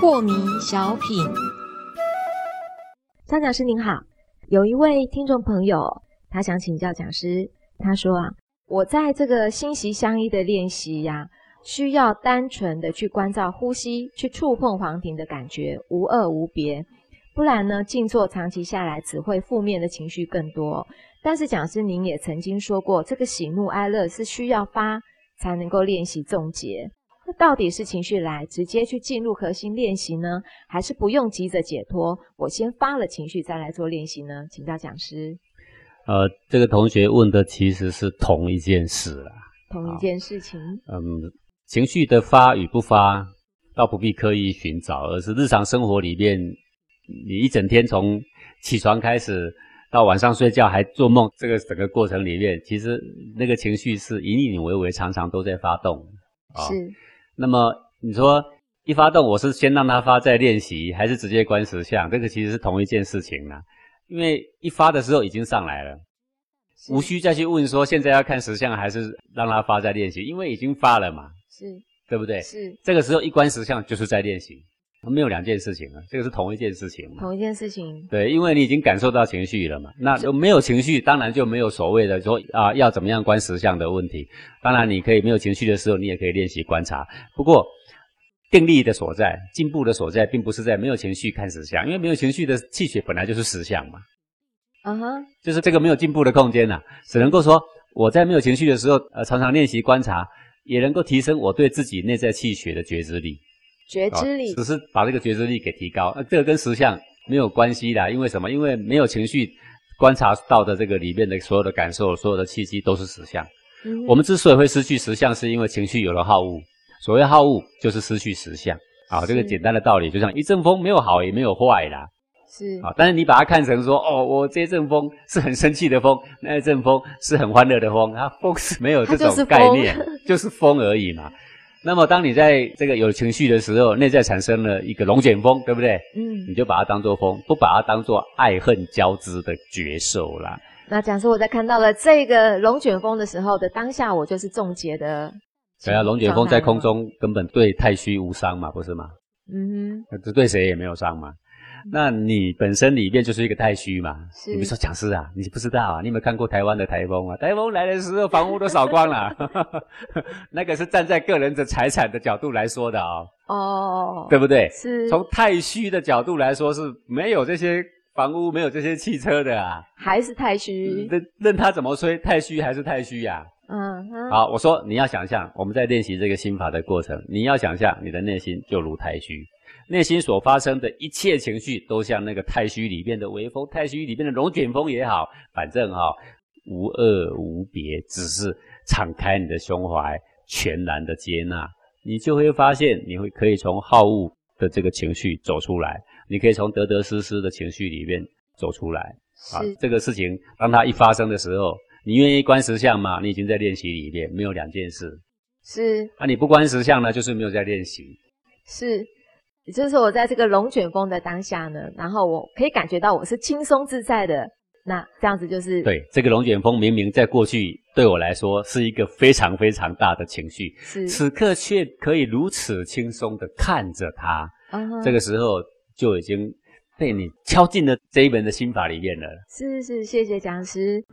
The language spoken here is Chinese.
破迷小品，张讲师您好，有一位听众朋友，他想请教讲师，他说啊，我在这个心息相依的练习呀。需要单纯的去关照呼吸，去触碰黄庭的感觉，无二无别。不然呢，静坐长期下来，只会负面的情绪更多。但是讲师您也曾经说过，这个喜怒哀乐是需要发才能够练习总结。那到底是情绪来直接去进入核心练习呢，还是不用急着解脱，我先发了情绪再来做练习呢？请教讲师。呃，这个同学问的其实是同一件事啊，同一件事情。嗯。情绪的发与不发，倒不必刻意寻找，而是日常生活里面，你一整天从起床开始到晚上睡觉还做梦，这个整个过程里面，其实那个情绪是隐隐微微，常常都在发动。是。那么你说一发动，我是先让它发再练习，还是直接观实相？这个其实是同一件事情啦。因为一发的时候已经上来了，无需再去问说现在要看实相还是让它发再练习，因为已经发了嘛。是，对不对？是，这个时候一观实相就是在练习，没有两件事情啊，这个是同一件事情。同一件事情。对，因为你已经感受到情绪了嘛，那没有情绪，当然就没有所谓的说啊要怎么样观实相的问题。当然你可以没有情绪的时候，你也可以练习观察。不过定力的所在、进步的所在，并不是在没有情绪看实相，因为没有情绪的气血本来就是实相嘛。嗯哼，就是这个没有进步的空间呐，只能够说我在没有情绪的时候，呃，常常练习观察。也能够提升我对自己内在气血的觉知力，觉知力只是把这个觉知力给提高，那这个跟实相没有关系的，因为什么？因为没有情绪观察到的这个里面的所有的感受、所有的气机都是实相。我们之所以会失去实相，是因为情绪有了好恶。所谓好恶，就是失去实相。啊，这个简单的道理，就像一阵风，没有好也没有坏啦。是啊，但是你把它看成说，哦，我这阵风是很生气的风，那一阵风是很欢乐的风，它风是没有这种概念，就是风而已嘛。那么当你在这个有情绪的时候，内在产生了一个龙卷风，对不对？嗯，你就把它当做风，不把它当做爱恨交织的角色啦。那假设我在看到了这个龙卷风的时候的当下，我就是冻结的。对啊，龙卷风在空中根本对太虚无伤嘛，不是吗？嗯哼，这对谁也没有伤嘛。那你本身里面就是一个太虚嘛？你比如说讲师啊，你不知道啊？你有没有看过台湾的台风啊？台风来的时候，房屋都扫光了。那个是站在个人的财产的角度来说的哦。哦，对不对？是。从太虚的角度来说，是没有这些房屋，没有这些汽车的啊。还是太虚。任任他怎么吹，太虚还是太虚呀。嗯。好，我说你要想象，我们在练习这个心法的过程，你要想象你的内心就如太虚。内心所发生的一切情绪，都像那个太虚里面的微风，太虚里面的龙卷风也好，反正哈无恶无别，只是敞开你的胸怀，全然的接纳，你就会发现，你会可以从好恶的这个情绪走出来，你可以从得得失失的情绪里面走出来。啊，这个事情当它一发生的时候，你愿意观实相吗？你已经在练习里面，没有两件事。是。啊，你不观实相呢，就是没有在练习。是。也就是说，我在这个龙卷风的当下呢，然后我可以感觉到我是轻松自在的。那这样子就是对这个龙卷风，明明在过去对我来说是一个非常非常大的情绪，是此刻却可以如此轻松的看着它。这个时候就已经被你敲进了这一本的心法里面了。是是，谢谢讲师。